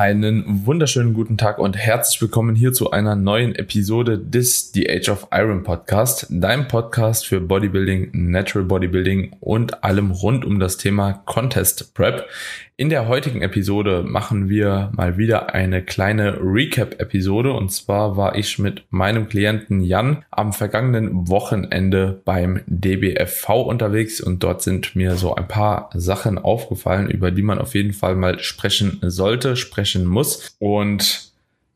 Einen wunderschönen guten Tag und herzlich willkommen hier zu einer neuen Episode des The Age of Iron Podcast, deinem Podcast für Bodybuilding, Natural Bodybuilding und allem rund um das Thema Contest Prep. In der heutigen Episode machen wir mal wieder eine kleine Recap-Episode. Und zwar war ich mit meinem Klienten Jan am vergangenen Wochenende beim DBFV unterwegs. Und dort sind mir so ein paar Sachen aufgefallen, über die man auf jeden Fall mal sprechen sollte, sprechen muss. Und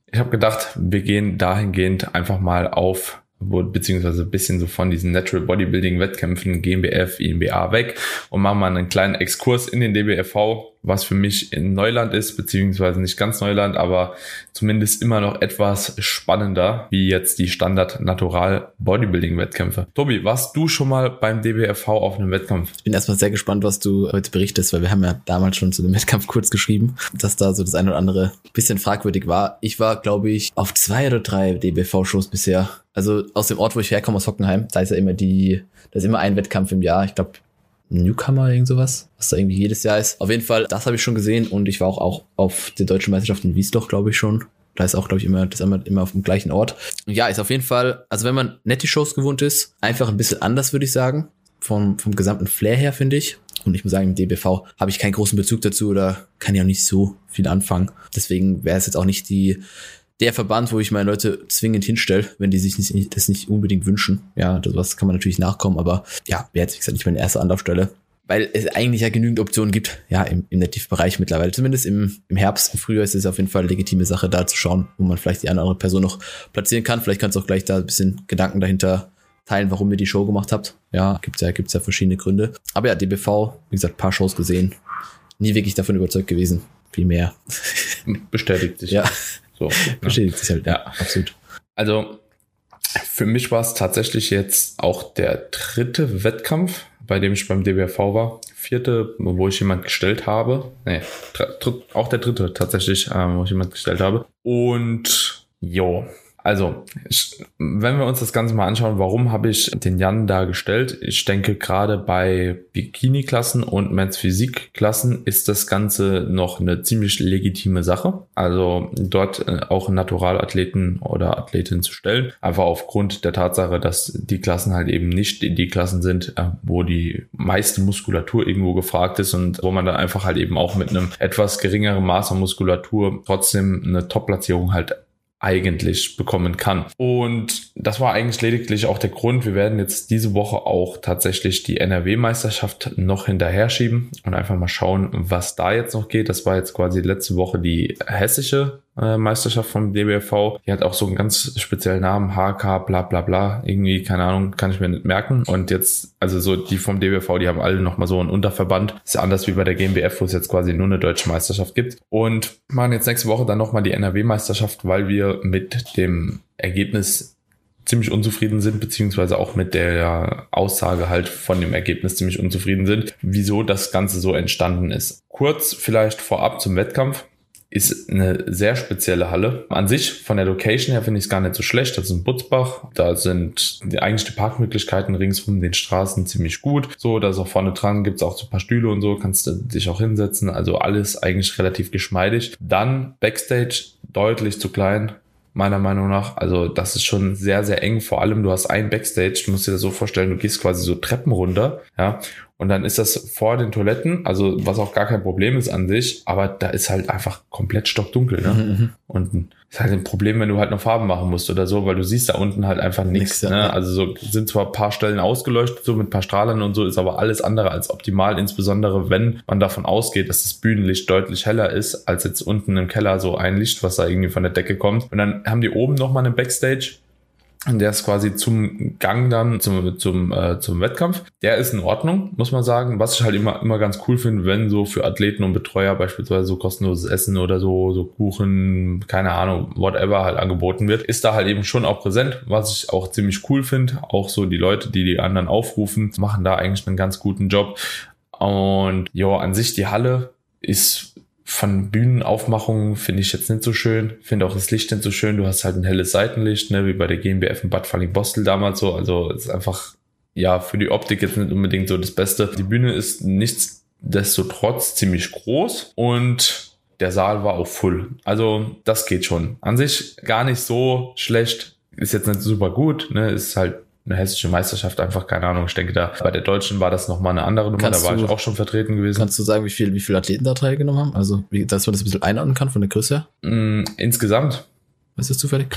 ich habe gedacht, wir gehen dahingehend einfach mal auf beziehungsweise ein bisschen so von diesen Natural Bodybuilding Wettkämpfen GmbF, INBA weg und machen mal einen kleinen Exkurs in den DBFV, was für mich in Neuland ist, beziehungsweise nicht ganz Neuland, aber zumindest immer noch etwas spannender, wie jetzt die Standard Natural Bodybuilding Wettkämpfe. Tobi, warst du schon mal beim DBFV auf einem Wettkampf? Ich bin erstmal sehr gespannt, was du heute berichtest, weil wir haben ja damals schon zu dem Wettkampf kurz geschrieben, dass da so das eine oder andere bisschen fragwürdig war. Ich war, glaube ich, auf zwei oder drei DBFV-Shows bisher. Also aus dem Ort, wo ich herkomme, aus Hockenheim, da ist ja immer die, da ist immer ein Wettkampf im Jahr. Ich glaube, Newcomer, irgend sowas, was da irgendwie jedes Jahr ist. Auf jeden Fall, das habe ich schon gesehen und ich war auch, auch auf der deutschen Meisterschaft in Wiesloch, glaube ich schon. Da ist auch, glaube ich, immer, das ist immer, immer auf dem gleichen Ort. Und ja, ist auf jeden Fall, also wenn man nette Shows gewohnt ist, einfach ein bisschen anders, würde ich sagen. Vom, vom gesamten Flair her, finde ich. Und ich muss sagen, im DBV habe ich keinen großen Bezug dazu oder kann ja auch nicht so viel anfangen. Deswegen wäre es jetzt auch nicht die, der Verband, wo ich meine Leute zwingend hinstelle, wenn die sich nicht, das nicht unbedingt wünschen. Ja, das was kann man natürlich nachkommen, aber ja, wäre jetzt, wie gesagt, nicht meine erste Anlaufstelle. Weil es eigentlich ja genügend Optionen gibt, ja, im, im Nativbereich mittlerweile. Zumindest im, im Herbst, im Frühjahr ist es auf jeden Fall eine legitime Sache, da zu schauen, wo man vielleicht die eine oder andere Person noch platzieren kann. Vielleicht kannst du auch gleich da ein bisschen Gedanken dahinter teilen, warum ihr die Show gemacht habt. Ja, gibt's ja, gibt's ja verschiedene Gründe. Aber ja, DBV, wie gesagt, paar Shows gesehen. Nie wirklich davon überzeugt gewesen. Viel mehr. Bestätigt sich. Ja. So, Bestätigt sich halt, ja, absolut. Also für mich war es tatsächlich jetzt auch der dritte Wettkampf, bei dem ich beim DBFV war. Vierte, wo ich jemand gestellt habe. Nee, auch der dritte tatsächlich, äh, wo ich jemand gestellt habe. Und jo, also, wenn wir uns das Ganze mal anschauen, warum habe ich den Jan da gestellt? Ich denke, gerade bei Bikini-Klassen und Men's Physik-Klassen ist das Ganze noch eine ziemlich legitime Sache. Also dort äh, auch Naturalathleten oder Athletinnen zu stellen. Einfach aufgrund der Tatsache, dass die Klassen halt eben nicht die Klassen sind, äh, wo die meiste Muskulatur irgendwo gefragt ist und wo man dann einfach halt eben auch mit einem etwas geringeren Maß an Muskulatur trotzdem eine Top-Platzierung halt eigentlich bekommen kann. Und das war eigentlich lediglich auch der Grund. Wir werden jetzt diese Woche auch tatsächlich die NRW-Meisterschaft noch hinterher schieben und einfach mal schauen, was da jetzt noch geht. Das war jetzt quasi letzte Woche die hessische Meisterschaft vom DBFV. Die hat auch so einen ganz speziellen Namen, HK, bla bla bla. Irgendwie, keine Ahnung, kann ich mir nicht merken. Und jetzt, also so die vom DBFV, die haben alle nochmal so einen Unterverband. Ist ja anders wie bei der GmbF, wo es jetzt quasi nur eine deutsche Meisterschaft gibt. Und machen jetzt nächste Woche dann nochmal die NRW-Meisterschaft, weil wir mit dem Ergebnis ziemlich unzufrieden sind, beziehungsweise auch mit der Aussage halt von dem Ergebnis ziemlich unzufrieden sind, wieso das Ganze so entstanden ist. Kurz vielleicht vorab zum Wettkampf ist eine sehr spezielle Halle. An sich, von der Location her finde ich es gar nicht so schlecht. Das ist ein Butzbach. Da sind die, eigentlich die Parkmöglichkeiten ringsum den Straßen ziemlich gut. So, da ist auch vorne dran, gibt's auch so ein paar Stühle und so, kannst du dich auch hinsetzen. Also alles eigentlich relativ geschmeidig. Dann Backstage deutlich zu klein meiner Meinung nach. Also das ist schon sehr, sehr eng. Vor allem, du hast ein Backstage, du musst dir das so vorstellen, du gehst quasi so Treppen runter, ja, und dann ist das vor den Toiletten, also was auch gar kein Problem ist an sich, aber da ist halt einfach komplett stockdunkel. Ne? Mhm. mhm. Und ist halt ein Problem, wenn du halt noch Farben machen musst oder so, weil du siehst da unten halt einfach nichts. Ne? Also so sind zwar ein paar Stellen ausgeleuchtet, so mit ein paar Strahlern und so, ist aber alles andere als optimal, insbesondere wenn man davon ausgeht, dass das Bühnenlicht deutlich heller ist, als jetzt unten im Keller so ein Licht, was da irgendwie von der Decke kommt. Und dann haben die oben nochmal eine Backstage der ist quasi zum Gang dann zum zum äh, zum Wettkampf. Der ist in Ordnung, muss man sagen. Was ich halt immer immer ganz cool finde, wenn so für Athleten und Betreuer beispielsweise so kostenloses Essen oder so so Kuchen, keine Ahnung, whatever halt angeboten wird, ist da halt eben schon auch präsent. Was ich auch ziemlich cool finde. Auch so die Leute, die die anderen aufrufen, machen da eigentlich einen ganz guten Job. Und ja, an sich die Halle ist von Bühnenaufmachungen finde ich jetzt nicht so schön. Finde auch das Licht nicht so schön. Du hast halt ein helles Seitenlicht, ne, wie bei der GmbF in Bad Falling-Bostel damals so. Also es ist einfach, ja, für die Optik jetzt nicht unbedingt so das Beste. Die Bühne ist nichtsdestotrotz ziemlich groß und der Saal war auch full. Also das geht schon. An sich gar nicht so schlecht. Ist jetzt nicht super gut, ne? Ist halt eine hessische Meisterschaft einfach, keine Ahnung. Ich denke, da bei der Deutschen war das nochmal eine andere Nummer, Kannst da war du- ich auch schon vertreten gewesen. Kannst du sagen, wie viel, wie viele Athleten da teilgenommen haben? Also, wie, dass man das ein bisschen einordnen kann von der Größe her? Mm, insgesamt, Weißt du das zufällig?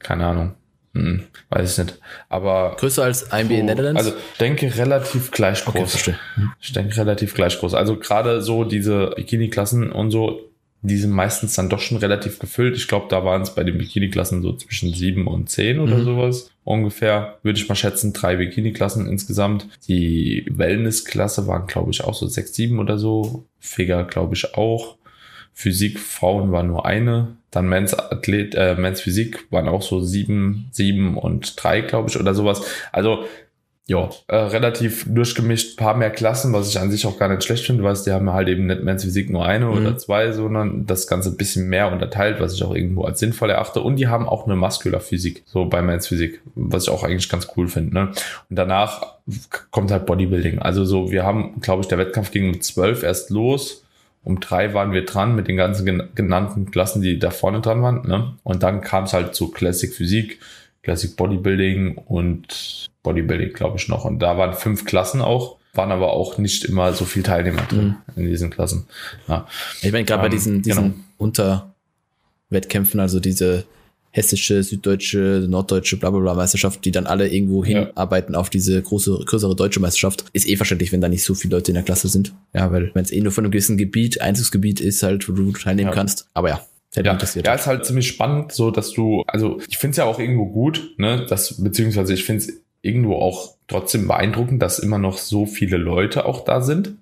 keine Ahnung. Hm, weiß ich nicht. Aber Größer als IMB in Netherlands? Also ich denke relativ gleich groß. okay, verstehe. Hm. Ich denke relativ gleich groß. Also gerade so diese Bikini-Klassen und so, die sind meistens dann doch schon relativ gefüllt. Ich glaube, da waren es bei den Bikini-Klassen so zwischen sieben und zehn oder Mhm. sowas. Ungefähr, würde ich mal schätzen, drei Bikini-Klassen insgesamt. Die Wellness-Klasse waren, glaube ich, auch so sechs, sieben oder so. Figure, glaube ich, auch. Physik Frauen war nur eine. Dann Men's Athlet, äh, Men's Physik waren auch so sieben, sieben und drei, glaube ich, oder sowas. Also ja, äh, relativ durchgemischt, paar mehr Klassen, was ich an sich auch gar nicht schlecht finde, weil die haben halt eben nicht Men's Physik nur eine Mhm. oder zwei, sondern das Ganze ein bisschen mehr unterteilt, was ich auch irgendwo als sinnvoll erachte. Und die haben auch eine Muscular Physik, so bei Men's Physik, was ich auch eigentlich ganz cool finde. Ne? Und danach kommt halt Bodybuilding. Also so, wir haben, glaube ich, der Wettkampf ging um zwölf erst los. Um drei waren wir dran mit den ganzen gen- genannten Klassen, die da vorne dran waren. Ne? Und dann kam es halt zu Classic Physik, Classic Bodybuilding und Bodybuilding, glaube ich, noch. Und da waren fünf Klassen auch, waren aber auch nicht immer so viel Teilnehmer drin in diesen Klassen. Ja. Ich meine, gerade bei Ähm, diesen, diesen genau. Unterwettkämpfen, also diese hessische, süddeutsche, norddeutsche, bla bla bla Meisterschaft, die dann alle irgendwo Ja. hinarbeiten auf diese große, größere deutsche Meisterschaft, ist eh verständlich, wenn da nicht so viele Leute in der Klasse sind. Ja, weil wenn es eh nur von einem gewissen Gebiet, Einzugsgebiet ist halt, wo du teilnehmen Ja. kannst. Aber ja, hätte Ja, interessiert. ja, ist halt ziemlich spannend, so dass du, also ich finde es ja auch irgendwo gut, ne, dass, beziehungsweise ich finde es irgendwo auch trotzdem beeindruckend, dass immer noch so viele Leute auch da sind.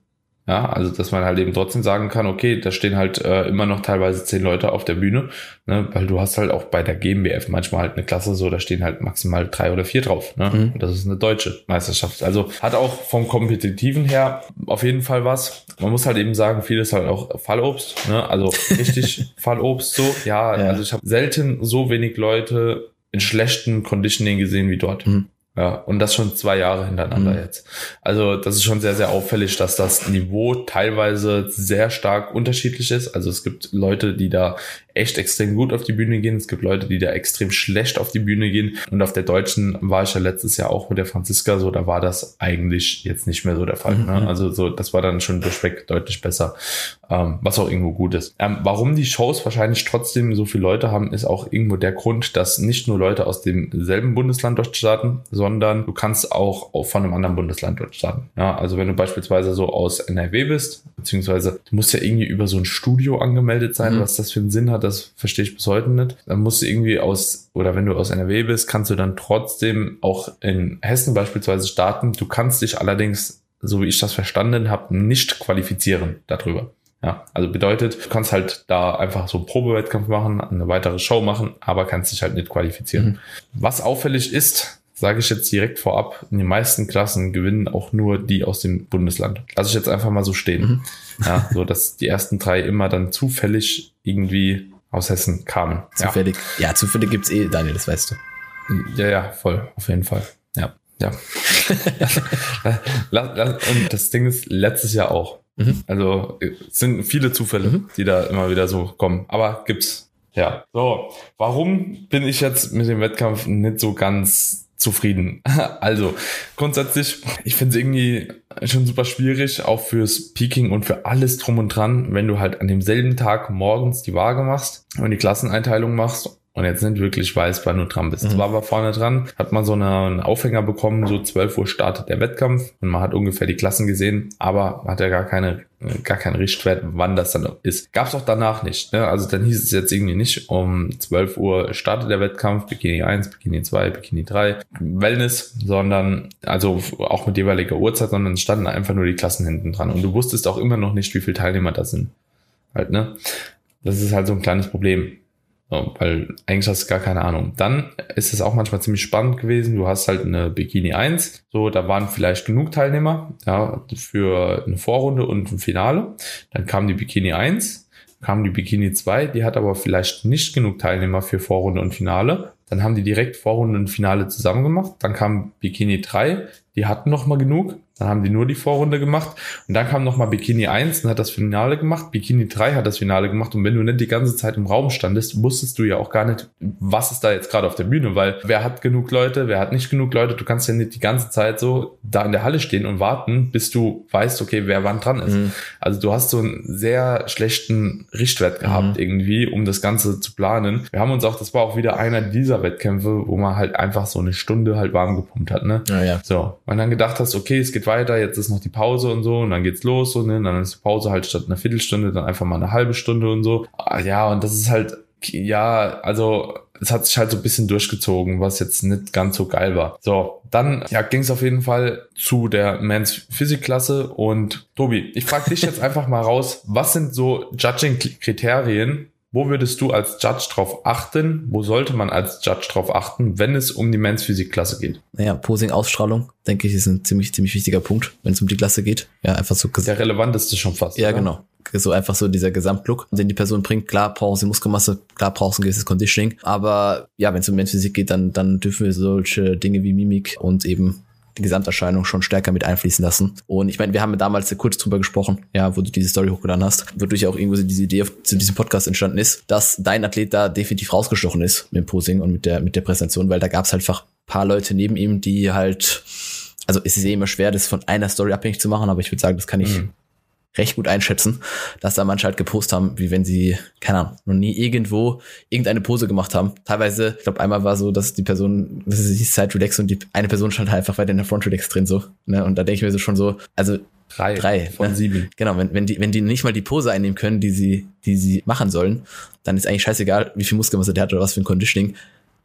Ja, also dass man halt eben trotzdem sagen kann, okay, da stehen halt äh, immer noch teilweise zehn Leute auf der Bühne, ne, weil du hast halt auch bei der GmbF manchmal halt eine Klasse so, da stehen halt maximal drei oder vier drauf. Ne? Mhm. Das ist eine deutsche Meisterschaft. Also hat auch vom Kompetitiven her auf jeden Fall was. Man muss halt eben sagen, vieles halt auch Fallobst, ne? also richtig Fallobst so. Ja, Ja. also ich habe selten so wenig Leute in schlechten Conditioning gesehen wie dort. Mhm. Ja, und das schon zwei Jahre hintereinander Mhm. jetzt. Also das ist schon sehr, sehr auffällig, dass das Niveau teilweise sehr stark unterschiedlich ist. Also es gibt Leute, die da echt extrem gut auf die Bühne gehen. Es gibt Leute, die da extrem schlecht auf die Bühne gehen. Und auf der Deutschen war ich ja letztes Jahr auch mit der Franziska so, da war das eigentlich jetzt nicht mehr so der Fall. Mhm. Ne? Also so, das war dann schon durchweg deutlich besser, ähm, was auch irgendwo gut ist. Ähm, warum die Shows wahrscheinlich trotzdem so viele Leute haben, ist auch irgendwo der Grund, dass nicht nur Leute aus demselben Bundesland dort starten, sondern du kannst auch von einem anderen Bundesland dort starten. Ja, also wenn du beispielsweise so aus NRW bist, beziehungsweise du musst ja irgendwie über so ein Studio angemeldet sein, Mhm. was das für einen Sinn hat, das verstehe ich bis heute nicht. Dann musst du irgendwie aus, oder wenn du aus NRW bist, kannst du dann trotzdem auch in Hessen beispielsweise starten. Du kannst dich allerdings, so wie ich das verstanden habe, nicht qualifizieren darüber. Ja, also bedeutet, du kannst halt da einfach so einen Probewettkampf machen, eine weitere Show machen, aber kannst dich halt nicht qualifizieren. Mhm. Was auffällig ist, sage ich jetzt direkt vorab, in den meisten Klassen gewinnen auch nur die aus dem Bundesland. Lass ich jetzt einfach mal so stehen. Mhm. Ja, so dass die ersten drei immer dann zufällig irgendwie aus Hessen kamen. Zufällig. Ja, zufällig gibt's eh, Daniel, das weißt du. Ja, ja, voll, auf jeden Fall. Ja, ja. Und das Ding ist, letztes Jahr auch. Mhm. Also es sind viele Zufälle, Mhm. die da immer wieder so kommen. Aber gibt's. Ja. So, warum bin ich jetzt mit dem Wettkampf nicht so ganz zufrieden? Also, grundsätzlich, ich finde es irgendwie schon super schwierig, auch fürs Peaking und für alles drum und dran, wenn du halt an demselben Tag morgens die Waage machst und die Klasseneinteilung machst und jetzt nicht wirklich weiß, wann du dran bist. Mhm. War aber vorne dran, hat man so eine, einen Aufhänger bekommen, so 12 Uhr startet der Wettkampf und man hat ungefähr die Klassen gesehen, aber hat ja gar keine, gar keinen Richtwert, wann das dann ist. Gab's auch danach nicht. Ne? Also dann hieß es jetzt irgendwie nicht, um 12 Uhr startet der Wettkampf, Bikini 1, Bikini 2, Bikini 3, Wellness, sondern also auch mit jeweiliger Uhrzeit, sondern es standen einfach nur die Klassen hinten dran und du wusstest auch immer noch nicht, wie viele Teilnehmer das sind. Halt, ne? Das ist halt so ein kleines Problem. Weil eigentlich hast du gar keine Ahnung. Dann ist es auch manchmal ziemlich spannend gewesen. Du hast halt eine Bikini 1. So, da waren vielleicht genug Teilnehmer, ja, für eine Vorrunde und ein Finale. Dann kam die Bikini 1, kam die Bikini 2, die hat aber vielleicht nicht genug Teilnehmer für Vorrunde und Finale. Dann haben die direkt Vorrunde und Finale zusammen gemacht. Dann kam Bikini 3, die hatten noch mal genug Dann haben die nur die Vorrunde gemacht. Und dann kam nochmal Bikini 1 und hat das Finale gemacht. Bikini 3 hat das Finale gemacht. Und wenn du nicht die ganze Zeit im Raum standest, wusstest du ja auch gar nicht, was ist da jetzt gerade auf der Bühne, weil wer hat genug Leute, wer hat nicht genug Leute. Du kannst ja nicht die ganze Zeit so da in der Halle stehen und warten, bis du weißt, okay, wer wann dran ist. Mhm. Also du hast so einen sehr schlechten Richtwert gehabt mhm. irgendwie, um das Ganze zu planen. Wir haben uns auch, das war auch wieder einer dieser Wettkämpfe, wo man halt einfach so eine Stunde halt warm gepumpt hat, ne? Ja, ja. So. Und dann gedacht hast, okay, es geht weiter, jetzt ist noch die Pause und so und dann geht's los und ne? dann ist die Pause halt statt einer Viertelstunde dann einfach mal eine halbe Stunde und so. Ah, ja, und das ist halt, ja, also es hat sich halt so ein bisschen durchgezogen, was jetzt nicht ganz so geil war. So, dann ja, ging es auf jeden Fall zu der Men's Physik-Klasse und Tobi, ich frage dich jetzt einfach mal raus, was sind so Judging-Kriterien, wo würdest du als Judge drauf achten? Wo sollte man als Judge drauf achten, wenn es um die Men's Physik-Klasse geht? Naja, Posing, Ausstrahlung, denke ich, ist ein ziemlich, ziemlich wichtiger Punkt, wenn es um die Klasse geht. Ja, einfach so. Der relevanteste schon fast. Ja, oder? genau. So einfach so dieser Gesamtlook, den die Person bringt. Klar braucht sie Muskelmasse, klar braucht sie ein gewisses Conditioning. Aber ja, wenn es um Men's Physik geht, dann, dann dürfen wir solche Dinge wie Mimik und eben die Gesamterscheinung schon stärker mit einfließen lassen. Und ich meine, wir haben damals kurz drüber gesprochen, ja, wo du diese Story hochgeladen hast, wodurch auch irgendwo diese Idee zu diesem Podcast entstanden ist, dass dein Athlet da definitiv rausgestochen ist mit dem Posing und mit der, mit der Präsentation, weil da gab es halt einfach paar Leute neben ihm, die halt, also es ist eh immer schwer, das von einer Story abhängig zu machen, aber ich würde sagen, das kann ich mhm recht gut einschätzen, dass da manche halt gepostet haben, wie wenn sie, keine Ahnung, noch nie irgendwo irgendeine Pose gemacht haben. Teilweise, ich glaube, einmal war so, dass die Person, das ist die Side Relax und die eine Person stand halt einfach weiter in der Front Relax drin so. Ne? Und da denke ich mir so schon so, also drei, drei von ne? sieben. Genau, wenn, wenn die, wenn die nicht mal die Pose einnehmen können, die sie, die sie machen sollen, dann ist eigentlich scheißegal, wie viel Muskelmasse der hat oder was für ein Conditioning.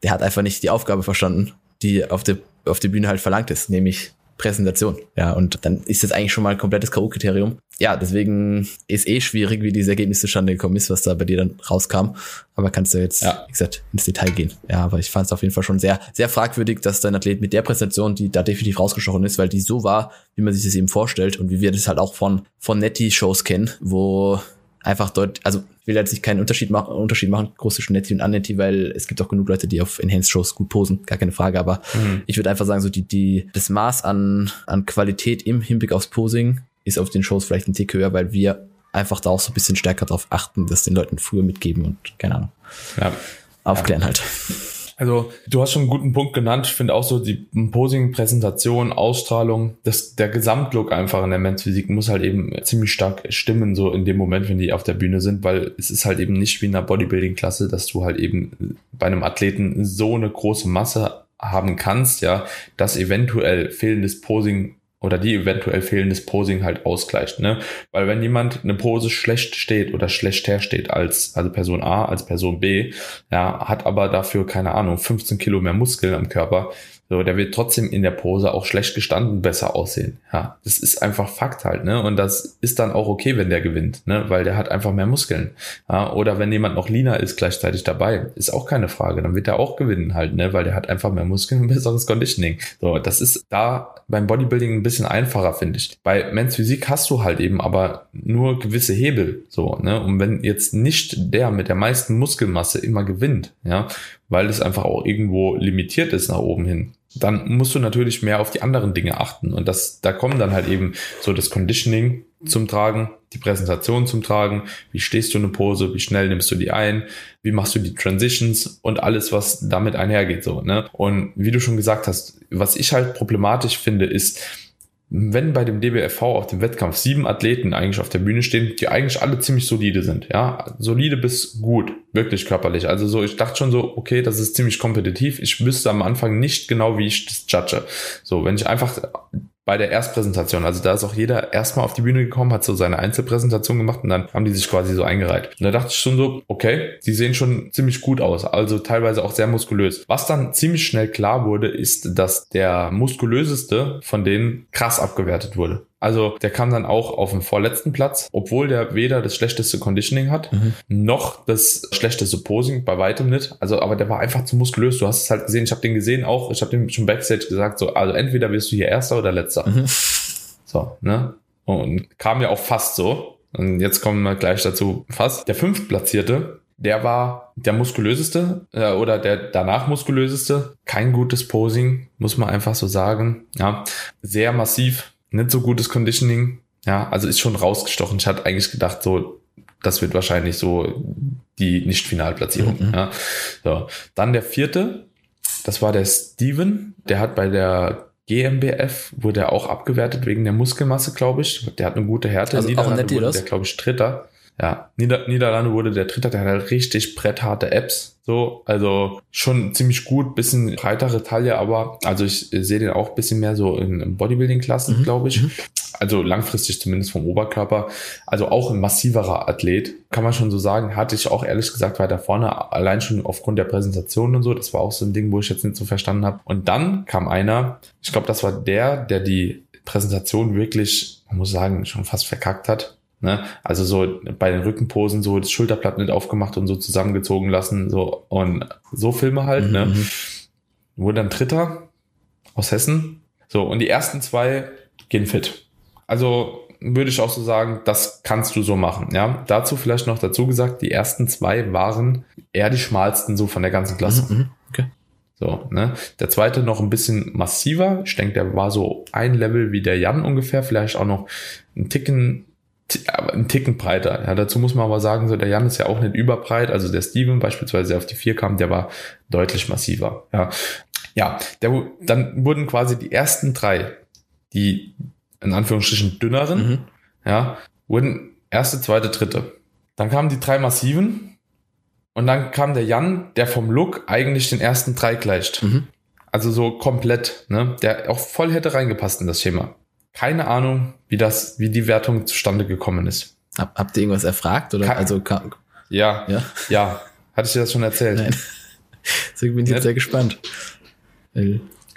Der hat einfach nicht die Aufgabe verstanden, die auf der auf der Bühne halt verlangt ist, nämlich Präsentation. Ja, und dann ist das eigentlich schon mal ein komplettes K.O.-Kriterium. Ja, deswegen ist eh schwierig, wie dieses Ergebnis zustande gekommen ist, was da bei dir dann rauskam. Aber kannst du jetzt, ja. wie gesagt, ins Detail gehen. Ja, aber ich fand es auf jeden Fall schon sehr, sehr fragwürdig, dass dein Athlet mit der Präsentation, die da definitiv rausgestochen ist, weil die so war, wie man sich das eben vorstellt und wie wir das halt auch von, von Netty-Shows kennen, wo einfach dort, also ich will jetzt nicht keinen Unterschied machen, Unterschied machen, groß zwischen Netty und Unnetty, weil es gibt auch genug Leute, die auf Enhanced Shows gut posen, gar keine Frage, aber mhm. ich würde einfach sagen, so die, die, das Maß an, an Qualität im Hinblick aufs Posing ist auf den Shows vielleicht ein Tick höher, weil wir einfach da auch so ein bisschen stärker darauf achten, dass den Leuten früher mitgeben und keine Ahnung. Ja. Aufklären ja. halt. Also du hast schon einen guten Punkt genannt. Ich finde auch so die Posing, Präsentation, Ausstrahlung, das, der Gesamtlook einfach in der Men's muss halt eben ziemlich stark stimmen, so in dem Moment, wenn die auf der Bühne sind, weil es ist halt eben nicht wie in einer Bodybuilding-Klasse, dass du halt eben bei einem Athleten so eine große Masse haben kannst, ja, dass eventuell fehlendes Posing oder die eventuell fehlendes Posing halt ausgleicht, ne? Weil wenn jemand eine Pose schlecht steht oder schlecht hersteht als, also Person A, als Person B, ja, hat aber dafür, keine Ahnung, 15 Kilo mehr Muskeln am Körper, so, der wird trotzdem in der Pose auch schlecht gestanden besser aussehen. Ja, das ist einfach Fakt halt, ne? Und das ist dann auch okay, wenn der gewinnt, ne? Weil der hat einfach mehr Muskeln. Ja, oder wenn jemand noch leaner ist gleichzeitig dabei, ist auch keine Frage. Dann wird er auch gewinnen halt, ne? Weil der hat einfach mehr Muskeln und besseres Conditioning. So, das ist da beim Bodybuilding ein bisschen einfacher, finde ich. Bei Men's Physik hast du halt eben aber nur gewisse Hebel, so, ne? Und wenn jetzt nicht der mit der meisten Muskelmasse immer gewinnt, ja, weil es einfach auch irgendwo limitiert ist nach oben hin, dann musst du natürlich mehr auf die anderen Dinge achten. Und das, da kommen dann halt eben so das Conditioning zum Tragen, die Präsentation zum Tragen, wie stehst du in eine Pose, wie schnell nimmst du die ein, wie machst du die Transitions und alles, was damit einhergeht, so, ne? Und wie du schon gesagt hast, was ich halt problematisch finde, ist, wenn bei dem DBFV auf dem Wettkampf sieben Athleten eigentlich auf der Bühne stehen, die eigentlich alle ziemlich solide sind, ja, solide bis gut, wirklich körperlich. Also so, ich dachte schon so, okay, das ist ziemlich kompetitiv. Ich wüsste am Anfang nicht genau, wie ich das judge. So, wenn ich einfach bei der Erstpräsentation. Also da ist auch jeder erstmal auf die Bühne gekommen, hat so seine Einzelpräsentation gemacht und dann haben die sich quasi so eingereiht. Und da dachte ich schon so, okay, die sehen schon ziemlich gut aus, also teilweise auch sehr muskulös. Was dann ziemlich schnell klar wurde, ist, dass der muskulöseste von denen krass abgewertet wurde. Also der kam dann auch auf den vorletzten Platz, obwohl der weder das schlechteste Conditioning hat, mhm. noch das schlechteste Posing, bei weitem nicht. Also, aber der war einfach zu muskulös. Du hast es halt gesehen, ich habe den gesehen auch, ich habe dem schon Backstage gesagt, so, also entweder wirst du hier Erster oder Letzter. Mhm. So, ne? Und kam ja auch fast so. Und jetzt kommen wir gleich dazu fast. Der fünftplatzierte, der war der muskulöseste äh, oder der danach muskulöseste. Kein gutes Posing, muss man einfach so sagen. Ja, sehr massiv, nicht so gutes Conditioning. Ja, also ist schon rausgestochen. Ich hatte eigentlich gedacht, so, das wird wahrscheinlich so die Nicht-Finalplatzierung. Mhm. Ja. So. Dann der vierte, das war der Steven, der hat bei der GmbF, wurde er auch abgewertet wegen der Muskelmasse, glaube ich. Der hat eine gute Härte. Also auch wurde der, glaube ich, Dritter. Ja, Nieder Niederlande wurde der Dritte, der hat halt richtig brettharte Apps. So, also schon ziemlich gut, bisschen breitere Taille, aber also ich sehe den auch bisschen mehr so in Bodybuilding-Klassen, mhm. glaube ich. Mhm. Also langfristig zumindest vom Oberkörper. Also auch ein massiverer Athlet, kann man schon so sagen. Hatte ich auch ehrlich gesagt weiter vorne, allein schon aufgrund der Präsentation und so. Das war auch so ein Ding, wo ich jetzt nicht so verstanden habe. Und dann kam einer, ich glaube, das war der, der die Präsentation wirklich, man muss sagen, schon fast verkackt hat. Ne? Also so bei den Rückenposen so das Schulterblatt nicht aufgemacht und so zusammengezogen lassen, so und so Filme halt, ne? mhm. ne? Wurde dann Dritter aus Hessen. So, und die ersten zwei gehen fit. Also würde ich auch so sagen, das kannst du so machen. Ja, dazu vielleicht noch dazu gesagt, die ersten zwei waren eher die schmalsten so von der ganzen Klasse. Mhm, mhm. okay. So, ne? Der zweite noch ein bisschen massiver. Ich denke, der war so ein Level wie der Jan ungefähr, vielleicht auch noch ein Ticken aber ein Ticken breiter. Ja, dazu muss man aber sagen, so der Jan ist ja auch nicht überbreit. Also der Steven beispielsweise, der auf die vier kam, der war deutlich massiver. Ja, ja der, dann wurden quasi die ersten drei, die in Anführungsstrichen dünneren, mhm. ja, wurden erste, zweite, dritte. Dann kamen die drei massiven und dann kam der Jan, der vom Look eigentlich den ersten drei gleicht. Mhm. Also so komplett, ne? Der auch voll hätte reingepasst in das Schema. Keine Ahnung, wie das, wie die Wertung zustande gekommen ist. Hab, habt ihr irgendwas erfragt oder? Ke also ja, ja, ja. Hatte ich dir das schon erzählt? Nein. Deswegen bin ich jetzt sehr gespannt.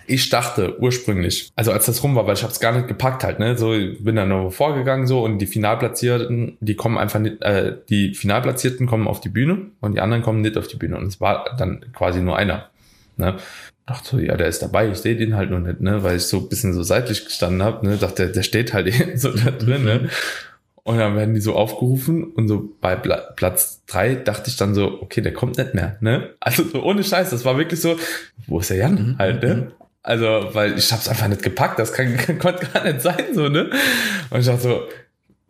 Ich dachte ursprünglich, also als das rum war, weil ich habe es gar nicht gepackt halt, ne, so bin dann nur vorgegangen so und die Finalplatzierten, die kommen einfach nicht, äh, die Finalplatzierten kommen auf die Bühne und die anderen kommen nicht auf die Bühne und es war dann quasi nur einer, ne dachte so, ja, der ist dabei, ich sehe den halt noch nicht, ne, weil ich so ein bisschen so seitlich gestanden habe, ne, dachte, der, der steht halt so da drin, ne. Und dann werden die so aufgerufen und so bei Platz drei dachte ich dann so, okay, der kommt nicht mehr, ne? Also so ohne Scheiß, das war wirklich so, wo ist der Jan mhm. halt, ne? Mhm. Also, weil ich hab's einfach nicht gepackt, das kann, konnte gar nicht sein, so, ne? Und ich dachte so,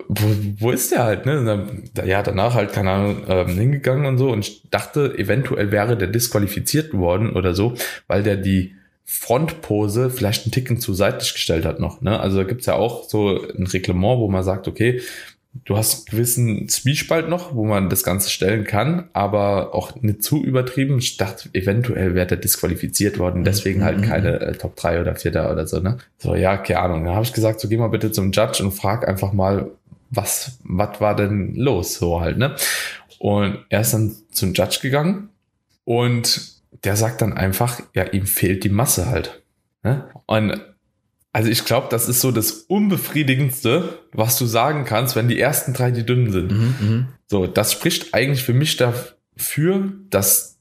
wo, wo ist der halt, ne? ja, danach halt, keine Ahnung, ähm, hingegangen und so und ich dachte, eventuell wäre der disqualifiziert worden oder so, weil der die Frontpose vielleicht einen Ticken zu seitlich gestellt hat noch, ne? Also da gibt's ja auch so ein Reglement, wo man sagt, okay, du hast einen gewissen Zwiespalt noch, wo man das Ganze stellen kann, aber auch nicht zu übertrieben. Ich dachte, eventuell wäre der disqualifiziert worden, deswegen halt mhm. keine äh, Top 3 oder 4 da oder so, ne? So, ja, keine Ahnung. Da habe ich gesagt, so geh mal bitte zum Judge und frag einfach mal, was, was war denn los, so halt, ne? Und er ist dann zum Judge gegangen und der sagt dann einfach, ja, ihm fehlt die Masse halt. Ne? Und also ich glaube, das ist so das Unbefriedigendste, was du sagen kannst, wenn die ersten drei die dünnen sind. Mhm, mhm. so, das spricht eigentlich für mich dafür, dass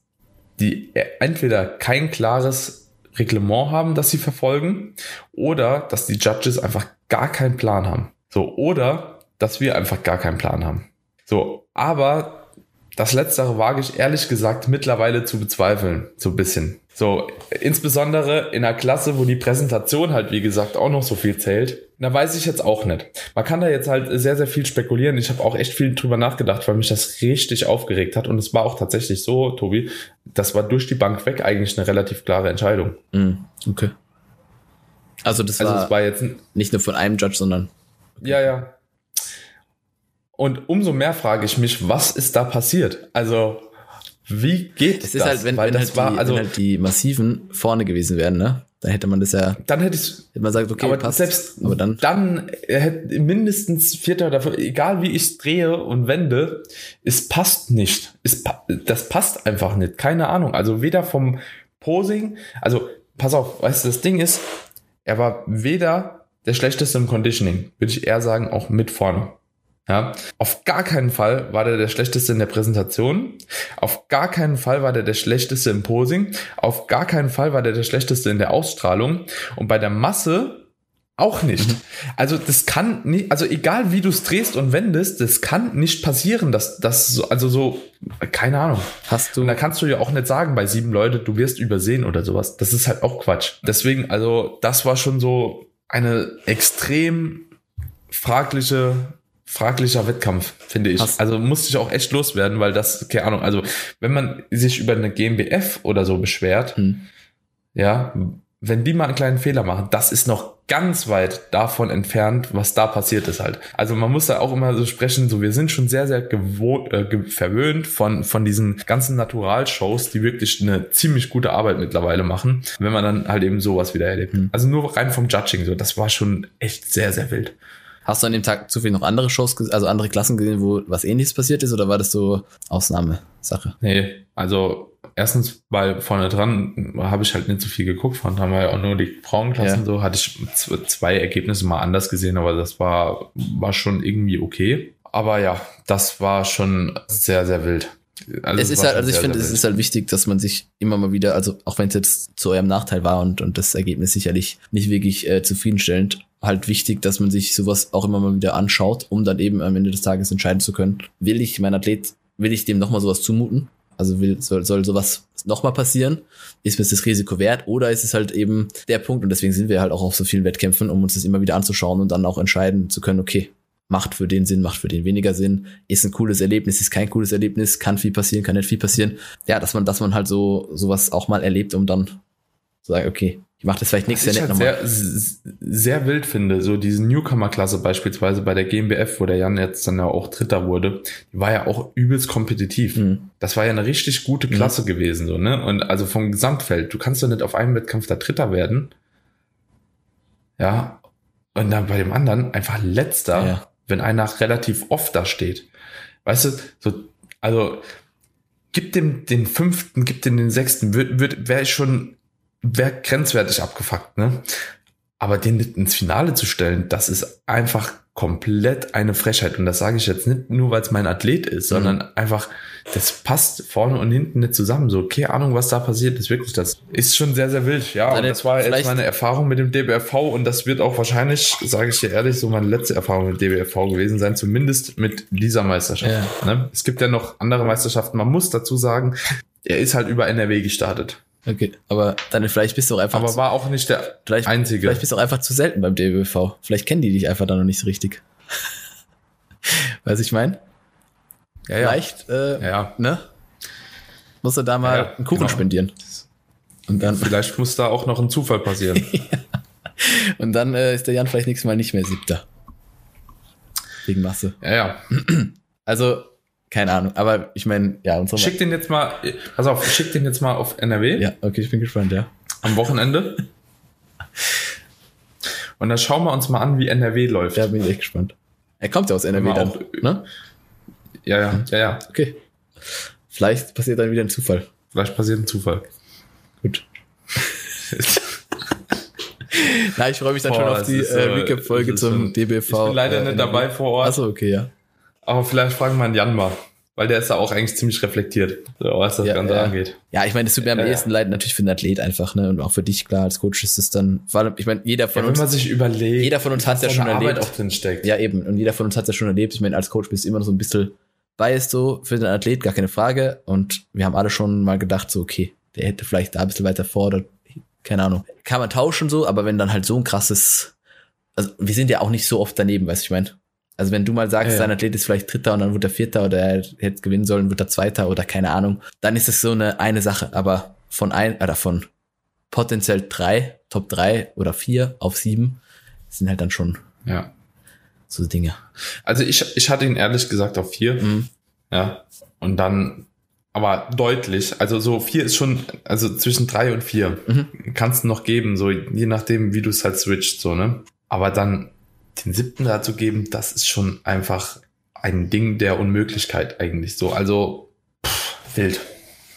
die entweder kein klares Reglement haben, das sie verfolgen, oder dass die Judges einfach gar keinen Plan haben. So, oder dass wir einfach gar keinen Plan haben. So, aber das Letztere wage ich ehrlich gesagt mittlerweile zu bezweifeln, so ein bisschen. So, insbesondere in einer Klasse, wo die Präsentation halt, wie gesagt, auch noch so viel zählt. Da weiß ich jetzt auch nicht. Man kann da jetzt halt sehr, sehr viel spekulieren. Ich habe auch echt viel drüber nachgedacht, weil mich das richtig aufgeregt hat. Und es war auch tatsächlich so, Tobi, das war durch die Bank weg eigentlich eine relativ klare Entscheidung. Mm, okay. Also das also war, war jetzt nicht nur von einem Judge, sondern. Okay. Ja, ja. Und umso mehr frage ich mich, was ist da passiert? Also, wie geht es? Es ist das? halt, wenn, Weil wenn, das halt war, die, also, wenn halt die Massiven vorne gewesen wären, ne? Dann hätte man das ja. Dann hätte ich. Hätte man sagt, okay, aber passt. Selbst aber dann. Dann hätte mindestens vierter oder egal wie ich es drehe und wende, es passt nicht. Es, das passt einfach nicht. Keine Ahnung. Also weder vom Posing, also pass auf, weißt du, das Ding ist, er war weder der schlechteste im Conditioning, würde ich eher sagen, auch mit vorne. Ja, auf gar keinen Fall war der der schlechteste in der Präsentation. Auf gar keinen Fall war der der schlechteste im Posing. Auf gar keinen Fall war der der schlechteste in der Ausstrahlung. Und bei der Masse auch nicht. Mhm. Also das kann nicht, also egal wie du es drehst und wendest, das kann nicht passieren, dass das so, also so, keine Ahnung. Hast du. Und da kannst du ja auch nicht sagen bei sieben Leute, du wirst übersehen oder sowas. Das ist halt auch Quatsch. Deswegen, also das war schon so, eine extrem fragliche fraglicher Wettkampf, finde ich. Hast- also musste ich auch echt loswerden, weil das, keine Ahnung, also wenn man sich über eine GmbF oder so beschwert, Hm. ja, wenn die mal einen kleinen Fehler machen, das ist noch ganz weit davon entfernt, was da passiert ist halt. Also man muss da auch immer so sprechen, so wir sind schon sehr, sehr gewohnt, äh, verwöhnt von, von diesen ganzen Naturalshows, die wirklich eine ziemlich gute Arbeit mittlerweile machen, wenn man dann halt eben sowas wieder erlebt. Hm. Also nur rein vom Judging, so, das war schon echt sehr, sehr wild. Hast du an dem Tag zufällig noch andere Shows, also andere Klassen gesehen, wo was ähnliches passiert ist, oder war das so Ausnahmesache? Nee, also erstens, weil vorne dran habe ich halt nicht so viel geguckt, von haben wir ja auch nur die Frauenklassen Ja. so, hatte ich zwei Ergebnisse mal anders gesehen, aber das war, war schon irgendwie okay. Aber ja, das war schon sehr, sehr wild. Also es ist halt, also ich finde, es ist halt wichtig, dass man sich immer mal wieder, also auch wenn es jetzt zu eurem Nachteil war und, und das Ergebnis sicherlich nicht wirklich äh, zufriedenstellend, halt wichtig, dass man sich sowas auch immer mal wieder anschaut, um dann eben am Ende des Tages entscheiden zu können, will ich mein Athlet, will ich dem nochmal sowas zumuten? Also will, soll, soll sowas nochmal passieren? Ist mir das Risiko wert? Oder ist es halt eben der Punkt, und deswegen sind wir halt auch auf so vielen Wettkämpfen, um uns das immer wieder anzuschauen und dann auch entscheiden zu können, okay, macht für den Sinn, macht für den weniger Sinn, ist ein cooles Erlebnis, ist kein cooles Erlebnis, kann viel passieren, kann nicht viel passieren. Ja, dass man, dass man halt so sowas auch mal erlebt, um dann zu sagen, okay, ich mache das vielleicht nächstes Jahr halt nochmal. sehr, sehr wild finde, so diese Newcomer-Klasse beispielsweise bei der GmbF, wo der Jan jetzt dann ja auch Dritter wurde, die war ja auch übelst kompetitiv. Mhm. Das war ja eine richtig gute Klasse gewesen, so, ne? Und also vom Gesamtfeld, du kannst doch nicht auf einem Wettkampf da Dritter werden. Ja. Und dann bei dem anderen einfach letzter, Ja. wenn einer relativ oft da steht. Weißt du, so, also, gib dem den fünften, gib dem den sechsten, wird, wird, wäre ich schon, wäre grenzwertig abgefuckt, ne? Aber den ins Finale zu stellen, das ist einfach komplett eine Frechheit. Und das sage ich jetzt nicht nur, weil es mein Athlet ist, sondern einfach, das passt vorne und hinten nicht zusammen. So, keine Ahnung, was da passiert ist. Wirklich, das ist schon sehr, sehr wild. Ja, und Deine- das war jetzt meine Erfahrung mit dem DBRV und das wird auch wahrscheinlich, sage ich dir ehrlich, so meine letzte Erfahrung mit DBRV gewesen sein, zumindest mit dieser Meisterschaft. Ne? Es gibt ja noch andere Meisterschaften. Man muss dazu sagen, er ist halt über NRW gestartet. Okay, aber dann vielleicht bist du auch einfach, Aber zu, war auch nicht der vielleicht, einzige. vielleicht bist du auch einfach zu selten beim DBV. Vielleicht kennen die dich einfach dann noch nicht so richtig. Weiß ich mein? ja, ja. Vielleicht, äh, Ja, ja. ne? Musst du da mal Ja, einen Kuchen genau. spendieren. Und dann, Vielleicht muss da auch noch ein Zufall passieren. und dann äh, ist der Jan vielleicht nächstes Mal nicht mehr siebter. Wegen Masse. ja, ja. Also, keine Ahnung. Aber ich meine, ja, unsere Schick den jetzt mal, pass auf, schick den jetzt mal auf NRW Ja, okay, ich bin gespannt, ja. am Wochenende. Und dann schauen wir uns mal an, wie NRW läuft. Da bin ich echt gespannt. Er kommt ja aus NRW dann, auch- ne? Ja, ja, ja, ja. Okay. Vielleicht passiert dann wieder ein Zufall. Vielleicht passiert ein Zufall. Gut. Na, ich freue mich dann Boah, schon auf die so- äh, Recap-Folge zum schon- DBV. Ich bin leider äh, nicht dabei vor Ort, Achso, okay, ja. Aber vielleicht fragen wir einen Jan mal, weil der ist da auch eigentlich ziemlich reflektiert, was das Ja, Ganze ja. angeht. Ja, ich meine, es tut mir am Ja, ja. ehesten leid, natürlich für den Athlet einfach, ne? Und auch für dich, klar, als Coach ist es dann, vor allem, ich meine, jeder Ja, von wenn man uns, sich überlegt, jeder von uns hat's ja schon Arbeit erlebt. drin steckt. ja eben, und jeder von uns hat es ja schon erlebt. Ich meine, als Coach bist du immer noch so ein bisschen biased so für den Athlet, gar keine Frage. Und wir haben alle schon mal gedacht, so, okay, der hätte vielleicht da ein bisschen weiter vor oder, keine Ahnung. Kann man tauschen so, aber wenn dann halt so ein krasses, also wir sind ja auch nicht so oft daneben, weißt du, ich meine. Also wenn du mal sagst, Ja, dein Athlet ist vielleicht Dritter und dann wird er Vierter oder er hätte gewinnen sollen, wird er Zweiter oder keine Ahnung, dann ist es so eine eine Sache. Aber von ein oder von potenziell drei, Top drei oder vier auf sieben sind halt dann schon ja. so Dinge. Also ich, ich hatte ihn ehrlich gesagt auf vier. Mhm. Ja. Und dann, aber deutlich, also so vier ist schon, also zwischen drei und vier Mhm. kannst du noch geben, so je nachdem, wie du es halt switcht, so, ne? Aber dann den siebten dazu geben, das ist schon einfach ein Ding der Unmöglichkeit eigentlich so. Also pff, wild.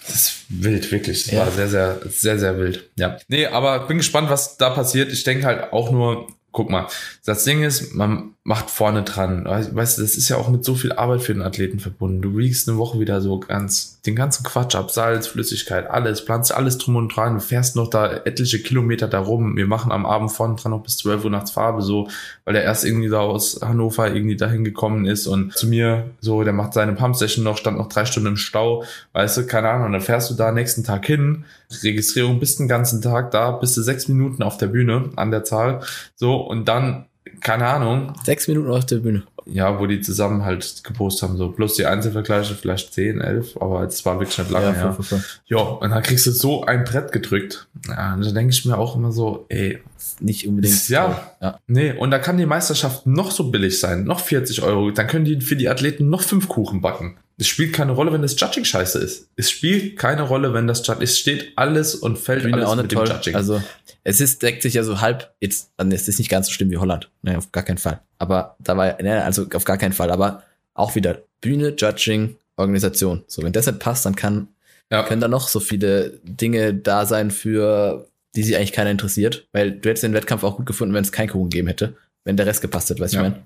Das ist wild, wirklich. Das Ja. war sehr, sehr, sehr, sehr wild. Ja. Nee, aber bin gespannt, was da passiert. Ich denke halt auch nur, guck mal, das Ding ist, man macht vorne dran. Weißt du, das ist ja auch mit so viel Arbeit für den Athleten verbunden. Du wiegst eine Woche wieder so ganz den ganzen Quatsch ab, Salz, Flüssigkeit, alles, planst alles drum und dran, du fährst noch da etliche Kilometer da rum. Wir machen am Abend vorne dran noch bis 12 Uhr nachts Farbe, so, weil der erst irgendwie da aus Hannover irgendwie dahin gekommen ist und zu mir so, der macht seine Pumpsession noch, stand noch drei Stunden im Stau, weißt du, keine Ahnung, und dann fährst du da nächsten Tag hin, Registrierung bist den ganzen Tag da, bist du sechs Minuten auf der Bühne an der Zahl, so, So, und dann, keine Ahnung, Sechs Minuten auf der Bühne. ja, wo die zusammen halt gepostet haben, so plus die Einzelvergleiche, vielleicht 10, 11, aber es war wirklich nicht lange, ja. voll. Ja, und dann kriegst du so ein Brett gedrückt. Ja, und da denke ich mir auch immer so, ey, Nicht unbedingt. Ja. ja. nee, und da kann die Meisterschaft noch so billig sein, noch 40 Euro, dann können die für die Athleten noch fünf Kuchen backen. Es spielt keine Rolle, wenn das Judging scheiße ist. Es spielt keine Rolle, wenn das Judging, es steht alles und fällt alles auch mit nicht dem toll. Judging. Also es ist, deckt sich ja so halb, jetzt, also es ist nicht ganz so schlimm wie Holland. Ne, auf gar keinen Fall. Aber da war, ne, also auf gar keinen Fall. Aber auch wieder Bühne, Judging, Organisation. So, wenn das nicht passt, dann kann, ja. können da noch so viele Dinge da sein für, die sich eigentlich keiner interessiert. Weil du hättest den Wettkampf auch gut gefunden, wenn es kein Kuchen gegeben hätte. Wenn der Rest gepasst hätte, weißt du, Ja. ich meine?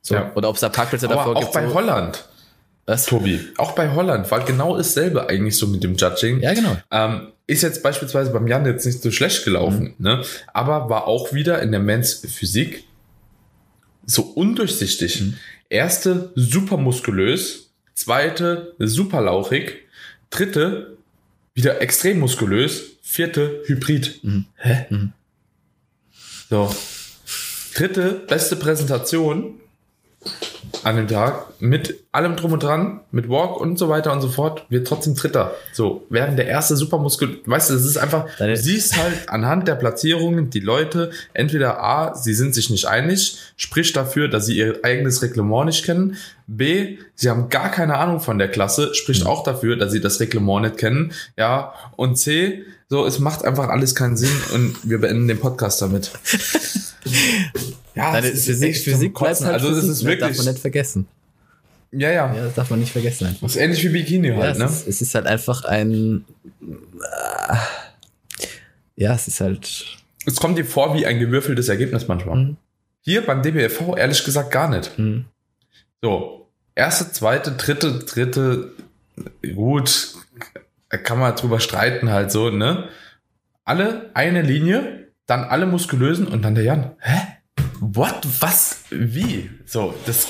So, Ja. oder ob es da Parkplätze Aber davor auch gibt. bei so, Holland, was? Tobi, auch bei Holland war genau dasselbe eigentlich so mit dem Judging. Ja, genau. Ähm, ist jetzt beispielsweise beim Jan jetzt nicht so schlecht gelaufen, Mhm. ne? aber war auch wieder in der Men's Physik so undurchsichtig. Mhm. Erste super muskulös, zweite super lauchig, dritte wieder extrem muskulös, vierte Hybrid. Mhm. Hä? Mhm. So. Dritte beste Präsentation an dem Tag mit allem drum und dran, mit Walk und so weiter und so fort, wird trotzdem Dritter. So, während der erste Supermuskel, weißt du, das ist einfach, du siehst halt anhand der Platzierungen die Leute, entweder A, sie sind sich nicht einig, spricht dafür, dass sie ihr eigenes Reglement nicht kennen, B, sie haben gar keine Ahnung von der Klasse, spricht auch dafür, dass sie das Reglement nicht kennen, ja, und C, so, es macht einfach alles keinen Sinn und wir beenden den Podcast damit. Ja, Deine es ist Physik, Physik bleibt halt Also, es Physik, ist das darf wirklich, man nicht vergessen. ja, ja, Ja, das darf man nicht vergessen. Einfach. das ist ähnlich wie Bikini Ja, halt, es, ne? ist, es ist halt einfach ein. äh, Ja, es ist halt. Es kommt dir vor wie ein gewürfeltes Ergebnis manchmal. Mhm. Hier beim DBFV ehrlich gesagt gar nicht. Hm. So, erste, zweite, dritte, dritte, gut, da kann man drüber streiten halt so, ne? Alle eine Linie, dann alle muskulösen und dann der Jan. Hä? What? Was? Wie? So, das.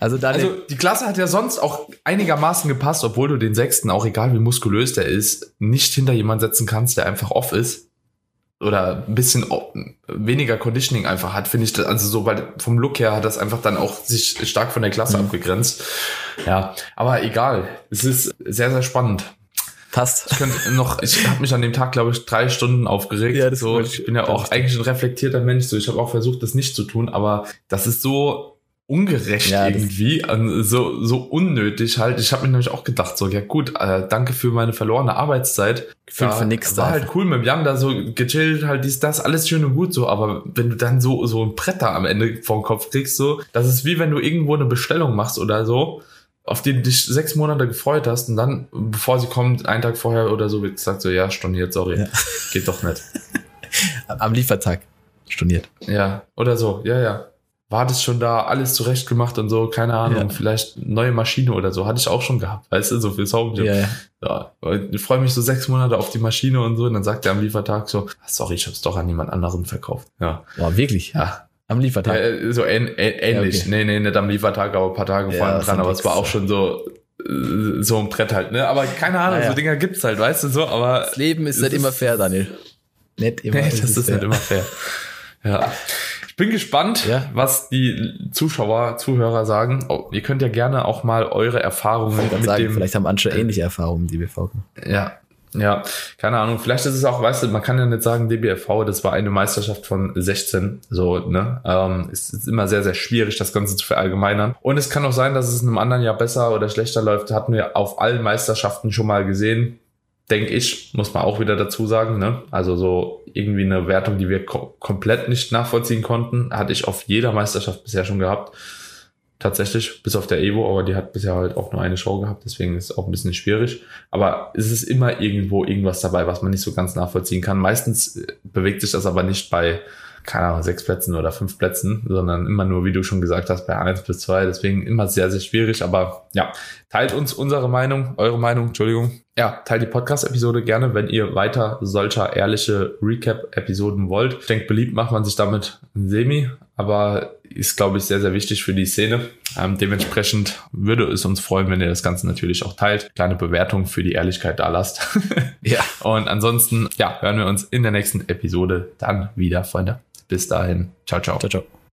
Also, da Also die Klasse hat ja sonst auch einigermaßen gepasst, obwohl du den sechsten, auch egal wie muskulös der ist, nicht hinter jemand setzen kannst, der einfach off ist. Oder ein bisschen weniger Conditioning einfach hat, finde ich. das- Also so, weil vom Look her hat das einfach dann auch sich stark von der Klasse Mhm. abgegrenzt. Ja, aber egal. Es ist sehr, sehr spannend. passt. Ich könnte noch, ich habe mich an dem Tag, glaube ich, drei Stunden aufgeregt. Ja, das so, ich bin ja auch eigentlich ein reflektierter Mensch. So, ich habe auch versucht, das nicht zu tun, aber das ist so ungerecht Ja, irgendwie, so so unnötig halt. Ich habe mir nämlich auch gedacht, so ja gut, äh, danke für meine verlorene Arbeitszeit. Gefühlt Ja, für nix War da. halt cool mit Jan da so gechillt, halt dies, das, alles schön und gut so, aber wenn du dann so so ein Bretter am Ende vom Kopf kriegst, so, das ist wie wenn du irgendwo eine Bestellung machst oder so auf die du dich sechs Monate gefreut hast und dann, bevor sie kommt, einen Tag vorher oder so, wird gesagt so, ja, storniert, sorry, Ja. geht doch nicht. Am Liefertag storniert. Ja, oder so, ja, ja. War das schon da, alles zurecht gemacht und so, keine Ahnung, Ja. vielleicht neue Maschine oder so, hatte ich auch schon gehabt, weißt du, so fürs Home Ja, ja. Ja, ich freue mich so sechs Monate auf die Maschine und so, und dann sagt er am Liefertag so, "Ah, sorry, ich hab's doch an jemand anderen verkauft. Ja, Boah, wirklich? ja. Am ja Liefertag. äh, so ähn, ähn, ähnlich. Ja, okay. Nee, nee, nicht am Liefertag, aber ein paar Tage Ja, vorher dran, aber es war auch schon so, äh, so ein Brett halt, ne? Aber keine Ahnung, Ah, ja. so Dinger gibt's halt, weißt du, so, aber Das Leben ist nicht immer fair, Daniel. Nicht immer. Nee, ist das ist fair. nicht immer fair. Ja. Ich bin gespannt, Ja. was die Zuschauer, Zuhörer sagen. Oh, ihr könnt ja gerne auch mal eure Erfahrungen Ich mit sagen, dem. vielleicht haben manche ähnliche Erfahrungen, die BV. Ja, ja, keine Ahnung. Vielleicht ist es auch, weißt du, man kann ja nicht sagen, DBFV, das war eine Meisterschaft von 16. So, ne? Ähm, es ist immer sehr, sehr schwierig, das Ganze zu verallgemeinern. Und es kann auch sein, dass es in einem anderen Jahr besser oder schlechter läuft. Hatten wir auf allen Meisterschaften schon mal gesehen. Denke ich, muss man auch wieder dazu sagen. Ne? Also so irgendwie eine Wertung, die wir ko komplett nicht nachvollziehen konnten, hatte ich auf jeder Meisterschaft bisher schon gehabt. Tatsächlich, bis auf der Evo, aber die hat bisher halt auch nur eine Show gehabt, deswegen ist es auch ein bisschen schwierig. Aber es ist immer irgendwo irgendwas dabei, was man nicht so ganz nachvollziehen kann. Meistens äh, bewegt sich das aber nicht bei, keine Ahnung, sechs Plätzen oder fünf Plätzen, sondern immer nur, wie du schon gesagt hast, bei eins bis zwei. Deswegen immer sehr, sehr schwierig. Aber ja, teilt uns unsere Meinung, eure Meinung, Entschuldigung. Ja, teilt die Podcast-Episode gerne, wenn ihr weiter solcher ehrliche Recap-Episoden wollt. Ich denke, beliebt macht man sich damit ein Semi, aber ist, glaube ich, sehr, sehr wichtig für die Szene. Ähm, dementsprechend würde es uns freuen, wenn ihr das Ganze natürlich auch teilt. Kleine Bewertung für die Ehrlichkeit da lasst. Ja. Und ansonsten, ja, hören wir uns in der nächsten Episode dann wieder, Freunde. Bis dahin. Ciao, ciao. Ciao, ciao.